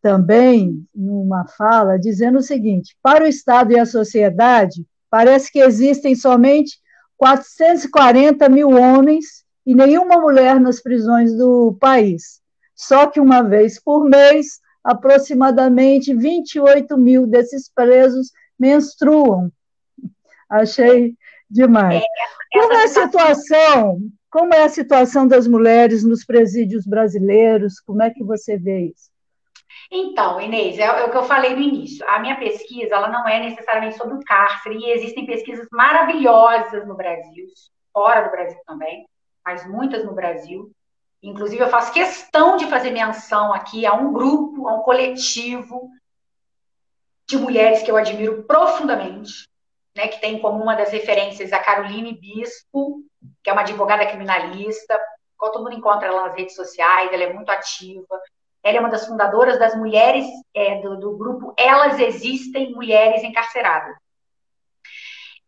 A: também numa fala dizendo o seguinte: para o Estado e a sociedade, parece que existem somente 440 mil homens e nenhuma mulher nas prisões do país. Só que uma vez por mês, aproximadamente 28 mil desses presos menstruam. Achei demais. É, como é a situação? Como é a situação das mulheres nos presídios brasileiros? Como é que você vê isso?
B: Então, Inês, é, é, o que eu falei no início. A minha pesquisa, ela não é necessariamente sobre o cárcere, e existem pesquisas maravilhosas no Brasil, fora do Brasil também, mas muitas no Brasil. Inclusive, eu faço questão de fazer menção aqui a um grupo, a um coletivo de mulheres que eu admiro profundamente, né, que tem como uma das referências a Caroline Bispo, que é uma advogada criminalista, todo mundo encontra ela nas redes sociais, ela é muito ativa. Ela é uma das fundadoras das mulheres é, do, do grupo Elas Existem Mulheres Encarceradas.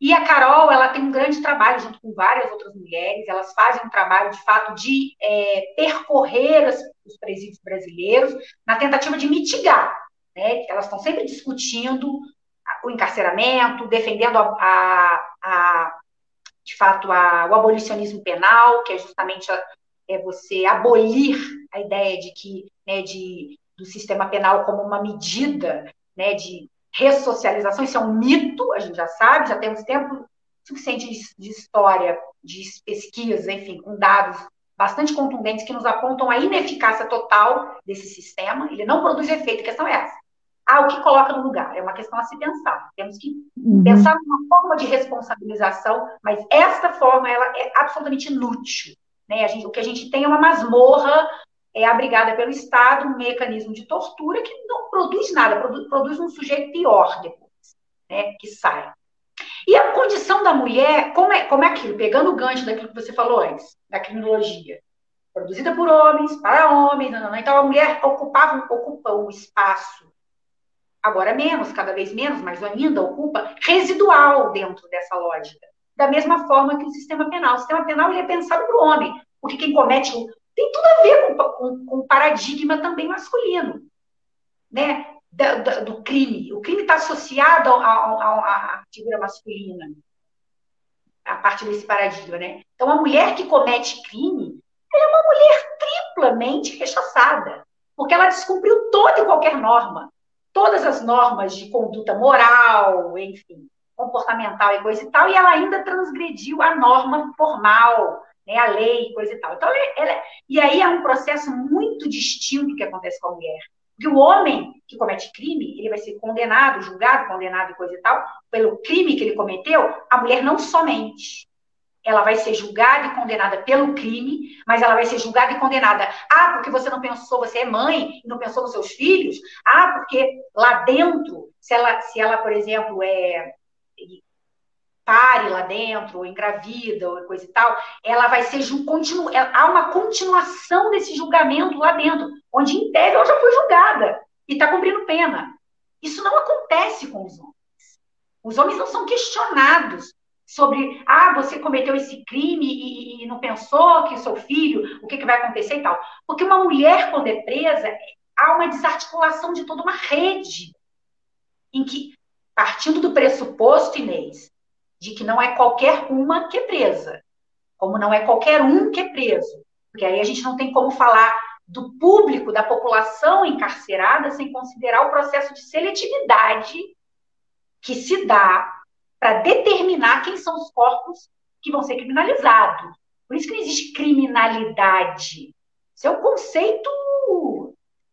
B: E a Carol, ela tem um grande trabalho junto com várias outras mulheres, elas fazem um trabalho, de fato, de é, percorrer os, os presídios brasileiros na tentativa de mitigar. Né? Elas estão sempre discutindo o encarceramento, defendendo a, a, a de fato, a, o abolicionismo penal, que é justamente a, é você abolir a ideia de que né, de, do sistema penal como uma medida né, de ressocialização, isso é um mito, a gente já sabe, já temos tempo suficiente de, de história, de pesquisa, enfim, com dados bastante contundentes que nos apontam a ineficácia total desse sistema, ele não produz efeito, a questão é essa. Ah, o que coloca no lugar? É uma questão a se pensar. Temos que uhum. pensar numa forma de responsabilização, mas essa forma ela é absolutamente inútil. Né? Gente, o que a gente tem é uma masmorra é abrigada pelo Estado, um mecanismo de tortura que não produz nada, produz, produz um sujeito pior depois, né, que sai. E a condição da mulher, como é, como é aquilo, pegando o gancho daquilo que você falou antes, da criminologia, produzida por homens, para homens, não, não, não. então a mulher ocupava, ocupa um espaço, agora menos, cada vez menos, mas ainda ocupa, residual dentro dessa lógica. Da mesma forma que o sistema penal. O sistema penal ele é pensado para o homem, porque quem comete tem tudo a ver com, o paradigma também masculino, né? Do, do crime. O crime está associado à figura masculina, a partir desse paradigma, né? Então, a mulher que comete crime, é uma mulher triplamente rechaçada, porque ela descumpriu toda e qualquer norma, todas as normas de conduta moral, enfim, comportamental e coisa e tal, e ela ainda transgrediu a norma formal, né, a lei, coisa e tal. Então, ela, ela, e aí é um processo muito distinto que acontece com a mulher. Porque o homem que comete crime, ele vai ser condenado, julgado, condenado e coisa e tal, pelo crime que ele cometeu, a mulher não somente. Ela vai ser julgada e condenada pelo crime, mas ela vai ser julgada e condenada. Ah, porque você não pensou, você é mãe e não pensou nos seus filhos? Ah, porque lá dentro, se ela, se ela por exemplo, é, pare lá dentro, ou engravida, ou coisa e tal, ela vai ser continu, há uma continuação desse julgamento lá dentro, onde em tese ela já foi julgada e está cumprindo pena. Isso não acontece com os homens. Os homens não são questionados sobre, ah, você cometeu esse crime e, e não pensou que seu filho, o que, que vai acontecer e tal. Porque uma mulher, quando é presa, há uma desarticulação de toda uma rede, em que, partindo do pressuposto, Inês, de que não é qualquer uma que é presa, como não é qualquer um que é preso, porque aí a gente não tem como falar do público, da população encarcerada, sem considerar o processo de seletividade que se dá para determinar quem são os corpos que vão ser criminalizados. Por isso que não existe criminalidade. Isso é um conceito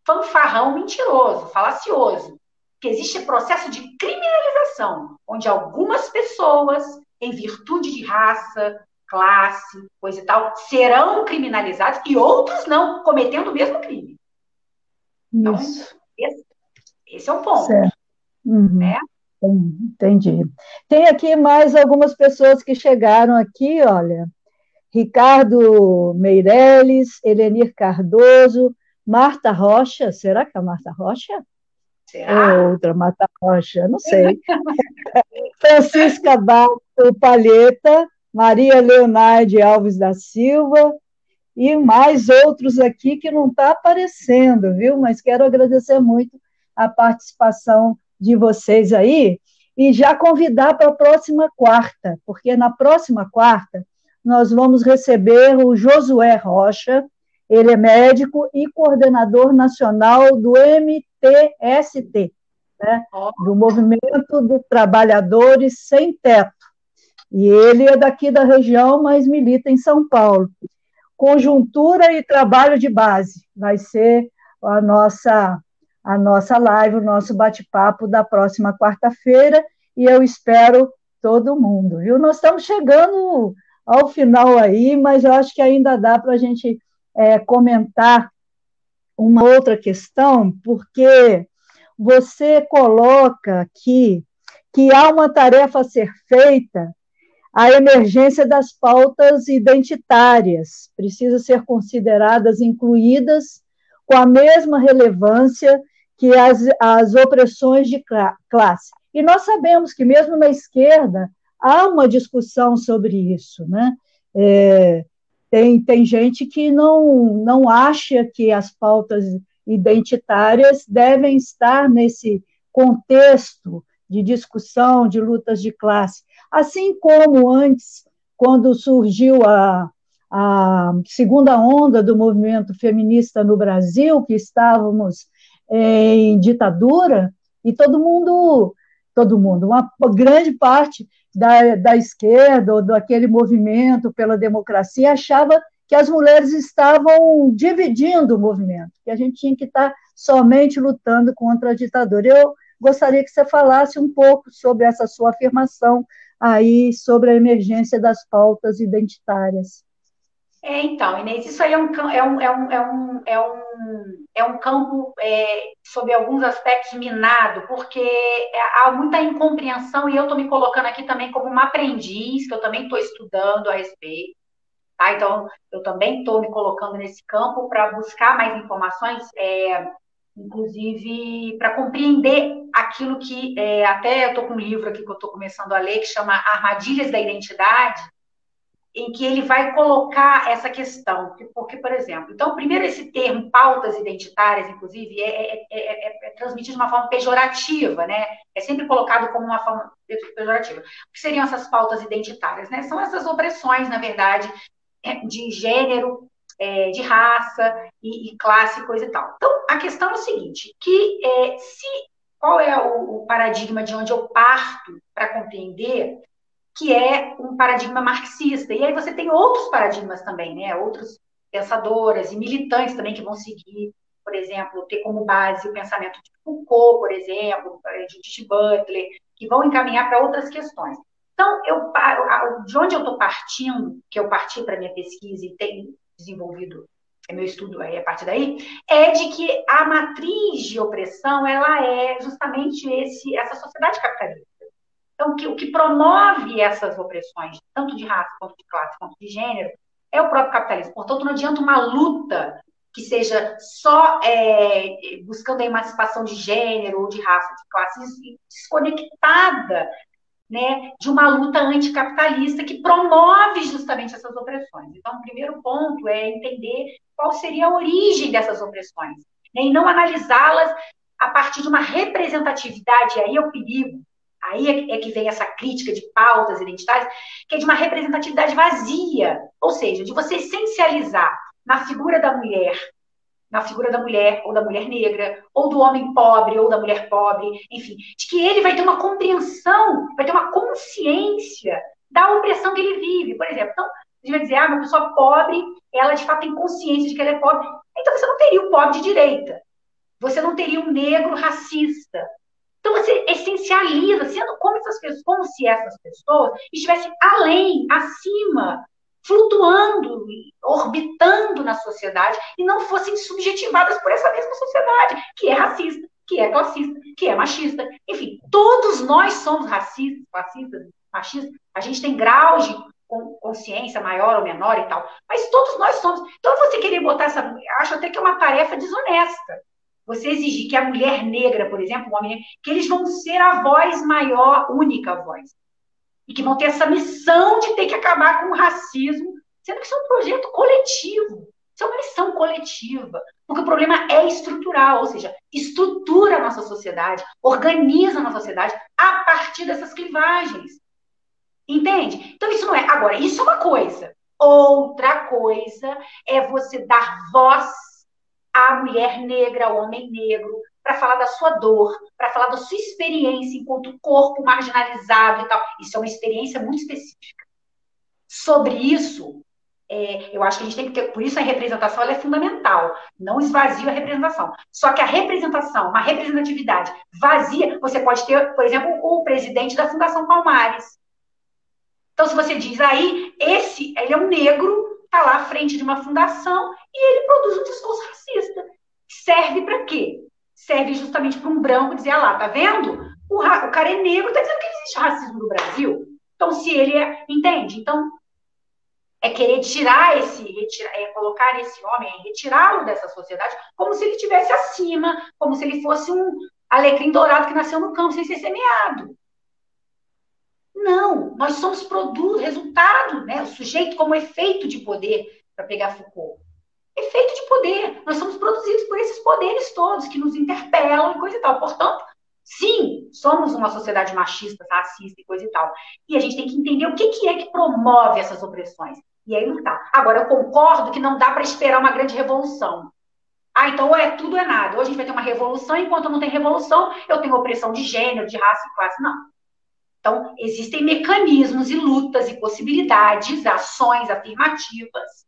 B: fanfarrão mentiroso, falacioso. Que existe processo de criminalização, onde algumas pessoas, em virtude de raça, classe, coisa e tal, serão criminalizados e outros não, cometendo o mesmo crime. Então, esse, esse, é o ponto. Certo. Uhum. Né?
A: Entendi. Tem aqui mais algumas pessoas que chegaram aqui, olha. Ricardo Meirelles, Elenir Cardoso, Marta Rocha, será que é a Marta Rocha? Será? Outra Marta Rocha, não sei. Francisca Bato Palheta, Maria Leonardo Alves da Silva, e mais outros aqui que não está aparecendo, viu? Mas quero agradecer muito a participação de vocês aí e já convidar para a próxima quarta, porque na próxima quarta nós vamos receber o Josué Rocha, ele é médico e coordenador nacional do MTST, né, do Movimento dos Trabalhadores Sem Teto. E ele é daqui da região, mas milita em São Paulo. Conjuntura e trabalho de base vai ser a nossa a nossa live, o nosso bate-papo da próxima quarta-feira, e eu espero todo mundo, viu? Nós estamos chegando ao final aí, mas eu acho que ainda dá para a gente é, comentar uma outra questão, porque você coloca aqui que há uma tarefa a ser feita, a emergência das pautas identitárias precisa ser consideradas incluídas com a mesma relevância que as, as opressões de classe. E nós sabemos que, mesmo na esquerda, há uma discussão sobre isso. Né? É, tem, tem gente que não, não acha que as pautas identitárias devem estar nesse contexto de discussão de lutas de classe. Assim como antes, quando surgiu a, a segunda onda do movimento feminista no Brasil, que estávamos em ditadura, e todo mundo, todo mundo, uma grande parte da, da esquerda ou daquele movimento pela democracia achava que as mulheres estavam dividindo o movimento, que a gente tinha que estar somente lutando contra a ditadura. Eu gostaria que você falasse um pouco sobre essa sua afirmação aí sobre a emergência das pautas identitárias.
B: É, então, Inês, isso aí é um, é um, é um, é um, é um, é um campo, é, sob alguns aspectos, minado, porque há muita incompreensão, e eu estou me colocando aqui também como uma aprendiz, que eu também estou estudando a respeito. Tá? Então, eu também estou me colocando nesse campo para buscar mais informações, é, inclusive para compreender aquilo que, é, até eu estou com um livro aqui que eu estou começando a ler, que chama Armadilhas da Identidade, em que ele vai colocar essa questão. Porque, por exemplo, então, primeiro, esse termo pautas identitárias, inclusive, é, é, é, é, transmitido de uma forma pejorativa, né? É sempre colocado como uma forma pejorativa. O que seriam essas pautas identitárias? Né? São essas opressões, na verdade, de gênero, de raça e, e, classe, coisa e tal. Então, a questão é o seguinte, que se qual é o paradigma de onde eu parto para compreender que é um paradigma marxista. E aí você tem outros paradigmas também, né? Outros pensadoras e militantes também que vão seguir, por exemplo, ter como base o pensamento de Foucault, por exemplo, de Judith Butler, que vão encaminhar para outras questões. Então, eu, de onde eu estou partindo, que eu parti para minha pesquisa e tenho desenvolvido é meu estudo aí a partir daí, é de que a matriz de opressão ela é justamente esse, essa sociedade capitalista. Então, o que, o que promove essas opressões, tanto de raça, quanto de classe, quanto de gênero, é o próprio capitalismo. Portanto, não adianta uma luta que seja só é, buscando a emancipação de gênero ou de raça, de classe, desconectada né, de uma luta anticapitalista que promove justamente essas opressões. Então, o primeiro ponto é entender qual seria a origem dessas opressões, né, e não analisá-las a partir de uma representatividade, aí é o perigo, aí é, é que vem essa crítica de pautas identitárias, que é de uma representatividade vazia, ou seja, de você essencializar na figura da mulher na figura da mulher, ou da mulher negra, ou do homem pobre, ou da mulher pobre, enfim, de que ele vai ter uma compreensão, vai ter uma consciência da opressão que ele vive. Por exemplo, então, a gente vai dizer, ah, uma pessoa pobre, ela de fato tem consciência de que ela é pobre. Então você não teria o pobre de direita. Você não teria um negro racista. Então você essencializa, sendo como essas pessoas, como se essas pessoas estivessem além, acima flutuando, orbitando na sociedade e não fossem subjetivadas por essa mesma sociedade, que é racista, que é classista, que é machista. Enfim, todos nós somos racistas, classistas, machistas. A gente tem graus de consciência maior ou menor e tal, mas todos nós somos. Então, você querer botar essa. Acho até que é uma tarefa desonesta. Você exigir que a mulher negra, por exemplo, o homem que eles vão ser a voz maior, única voz e que vão ter essa missão de ter que acabar com o racismo, sendo que isso é um projeto coletivo. Isso é uma missão coletiva, porque o problema é estrutural, ou seja, estrutura a nossa sociedade, organiza a nossa sociedade a partir dessas clivagens. Entende? Então, isso não é. Agora, isso é uma coisa. Outra coisa é você dar voz à mulher negra, ao homem negro, para falar da sua dor, para falar da sua experiência enquanto corpo marginalizado e tal. Isso é uma experiência muito específica. Sobre isso, é, eu acho que a gente tem que ter, por isso a representação é fundamental, não esvazia a representação. Só que a representação, uma representatividade vazia, você pode ter, por exemplo, o presidente da Fundação Palmares. Então, se você diz aí, esse, ele é um negro, está lá à frente de uma fundação e ele produz um discurso racista. Serve para quê? serve justamente para um branco dizer, ah lá, tá vendo? O, o cara é negro, tá dizendo que existe racismo no Brasil. Então, se ele é. Entende? Então, é querer tirar esse, retirar, é colocar esse homem, é retirá-lo dessa sociedade, como se ele estivesse acima, como se ele fosse um alecrim dourado que nasceu no campo sem ser semeado. Não, nós somos produto, resultado, né? O sujeito como efeito de poder, para pegar Foucault efeito de poder. Nós somos produzidos por esses poderes todos que nos interpelam e coisa e tal. Portanto, sim, somos uma sociedade machista, racista e coisa e tal. E a gente tem que entender o que, que é que promove essas opressões. E aí lutar. Agora, eu concordo que não dá para esperar uma grande revolução. Ah, então ou é tudo ou é nada. Hoje a gente vai ter uma revolução, enquanto não tem revolução, eu tenho opressão de gênero, de raça e classe. Não. Então, existem mecanismos e lutas e possibilidades, ações afirmativas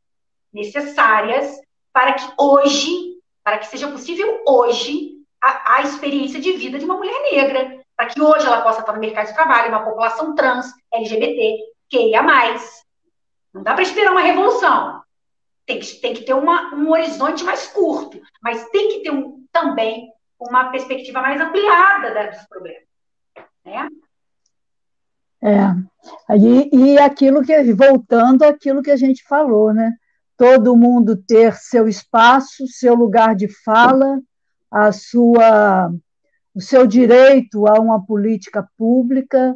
B: necessárias para que hoje, para que seja possível hoje a, a experiência de vida de uma mulher negra, para que hoje ela possa estar no mercado de trabalho, uma população trans, LGBT, mais. Não dá para esperar uma revolução. Tem que, tem que ter uma, um horizonte mais curto, mas tem que ter um, também uma perspectiva mais ampliada da, dos problemas. Né?
A: É, e, e aquilo que, voltando àquilo que a gente falou, né? todo mundo ter seu espaço, seu lugar de fala, a sua, o seu direito a uma política pública,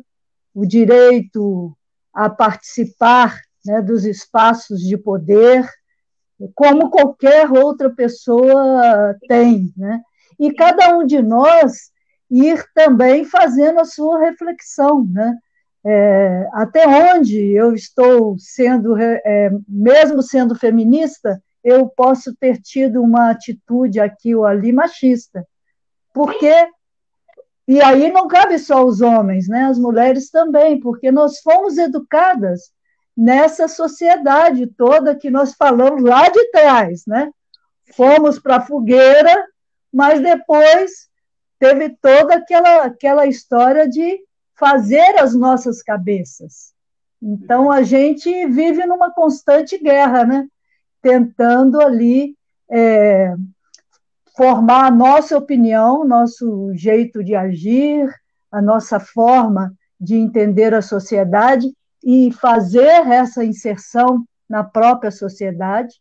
A: o direito a participar né, dos espaços de poder, como qualquer outra pessoa tem. Né? E cada um de nós ir também fazendo a sua reflexão. Né? É, até onde eu estou sendo, é, mesmo sendo feminista, eu posso ter tido uma atitude aqui ou ali machista. Porque. E aí não cabe só os homens, né? as mulheres também, porque nós fomos educadas nessa sociedade toda que nós falamos lá de trás. Né? Fomos para a fogueira, mas depois teve toda aquela, aquela história de fazer as nossas cabeças. Então, a gente vive numa constante guerra, né? tentando ali é, formar a nossa opinião, nosso jeito de agir, a nossa forma de entender a sociedade e fazer essa inserção na própria sociedade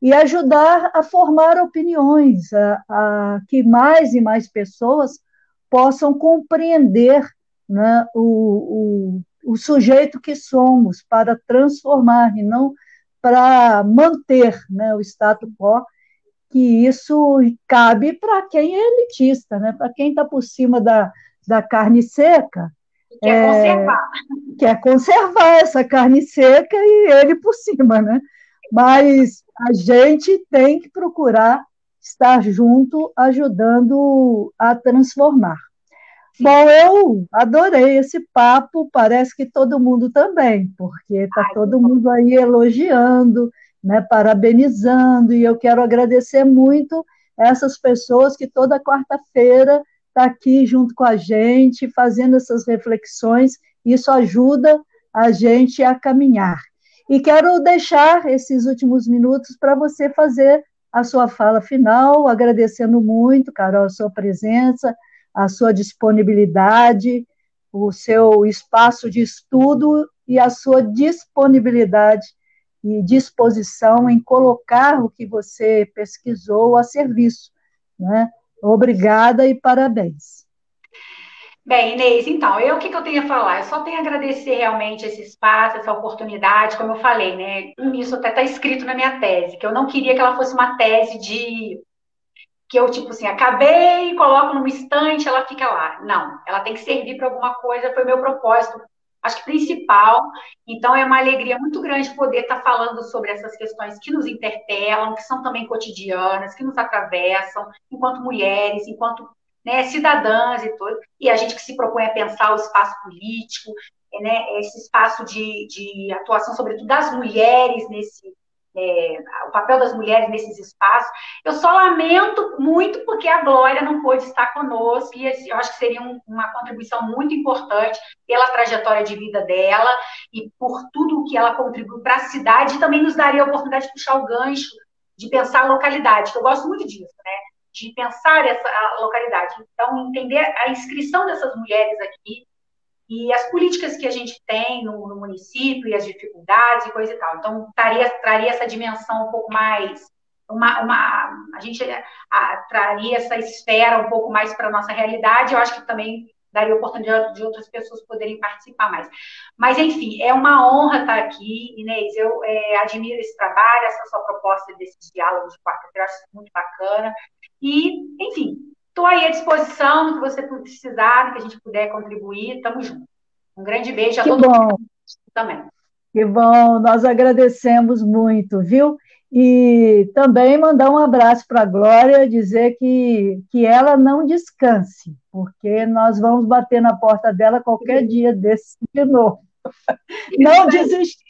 A: e ajudar a formar opiniões, a, a que mais e mais pessoas possam compreender né, o, o, o sujeito que somos, para transformar e não para manter né, o status quo, que isso cabe para quem é elitista, né, para quem está por cima da, da carne seca.
B: Quer é, conservar.
A: Quer conservar essa carne seca e ele por cima, né? Mas a gente tem que procurar estar junto, ajudando a transformar. Bom, eu adorei esse papo, parece que todo mundo também, porque está todo mundo aí elogiando, né, parabenizando, e eu quero agradecer muito essas pessoas que toda quarta-feira está aqui junto com a gente, fazendo essas reflexões, isso ajuda a gente a caminhar. E quero deixar esses últimos minutos para você fazer a sua fala final, agradecendo muito, Carol, a sua presença, a sua disponibilidade, o seu espaço de estudo e a sua disponibilidade e disposição em colocar o que você pesquisou a serviço. Né? Obrigada e parabéns.
B: Bem, Inês, então, eu o que, que, eu tenho a falar? Eu só tenho a agradecer realmente esse espaço, essa oportunidade, como eu falei, né? Isso até está escrito na minha tese, que eu não queria que ela fosse uma tese de que eu, tipo assim, acabei, coloco numa estante, ela fica lá. Não, ela tem que servir para alguma coisa, foi meu propósito, acho que principal. Então, é uma alegria muito grande poder estar tá falando sobre essas questões que nos interpelam, que são também cotidianas, que nos atravessam, enquanto mulheres, enquanto né, cidadãs e tudo. E a gente que se propõe a pensar o espaço político, né, esse espaço de, de atuação, sobretudo das mulheres nesse é, o papel das mulheres nesses espaços. Eu só lamento muito porque a Glória não pôde estar conosco, e eu acho que seria um, uma contribuição muito importante pela trajetória de vida dela e por tudo que ela contribuiu para a cidade, e também nos daria a oportunidade de puxar o gancho, de pensar a localidade, que eu gosto muito disso, né? De pensar essa localidade. Então, entender a inscrição dessas mulheres aqui e as políticas que a gente tem no, no, município e as dificuldades e coisa e tal. Então, traria, traria essa dimensão um pouco mais, uma, uma a gente a, traria essa esfera um pouco mais para a nossa realidade, eu acho que também daria oportunidade de outras pessoas poderem participar mais. Mas, enfim, é uma honra estar aqui, Inês, eu é, admiro esse trabalho, essa sua proposta desses diálogos de quarta-feira, acho muito bacana, e, enfim, Estou aí à disposição, no que você precisar, que a gente puder contribuir, estamos juntos. Um grande beijo a que todo bom. mundo também.
A: Que bom, nós agradecemos muito, viu? E também mandar um abraço para a Glória, dizer que, que ela não descanse, porque nós vamos bater na porta dela qualquer dia desse de novo. Não desistimos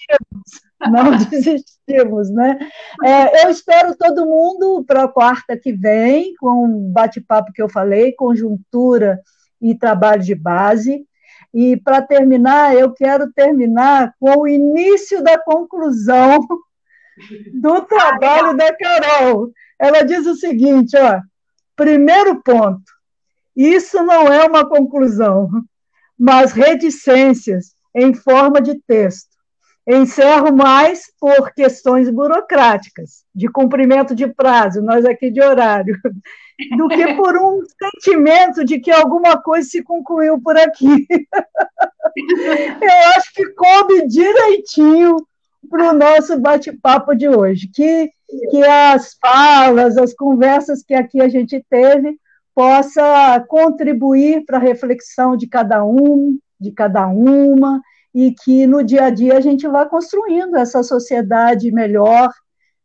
A: não desistimos, né? É, eu espero todo mundo para a quarta que vem, com o bate-papo que eu falei, conjuntura e trabalho de base. E para terminar, eu quero terminar com o início da conclusão do trabalho da Carol. Ela diz o seguinte, ó, primeiro ponto, isso não é uma conclusão, mas reticências em forma de texto Encerro mais por questões burocráticas, de cumprimento de prazo, nós aqui de horário, do que por um sentimento de que alguma coisa se concluiu por aqui. Eu acho que coube direitinho para o nosso bate-papo de hoje, que, que as falas, as conversas que aqui a gente teve possa contribuir para a reflexão de cada um, de cada uma, e que no dia a dia a gente vá construindo essa sociedade melhor,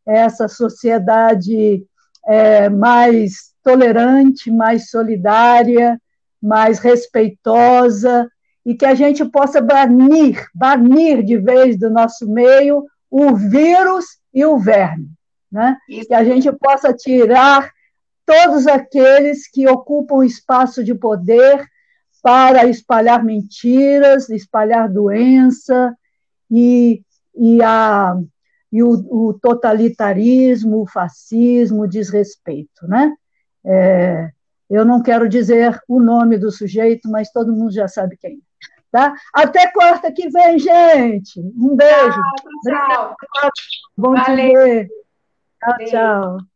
A: essa sociedade é, mais tolerante, mais solidária, mais respeitosa, e que a gente possa banir, banir de vez do nosso meio o vírus e o verme, né? que a gente possa tirar todos aqueles que ocupam espaço de poder para espalhar mentiras, espalhar doença e, e, a, e o, o totalitarismo, o fascismo, o desrespeito. Né? É, eu não quero dizer o nome do sujeito, mas todo mundo já sabe quem. Tá? Até quarta que vem, gente. Um beijo.
B: Tchau, tchau.
A: Bom Valeu. te ver. Tchau, tchau.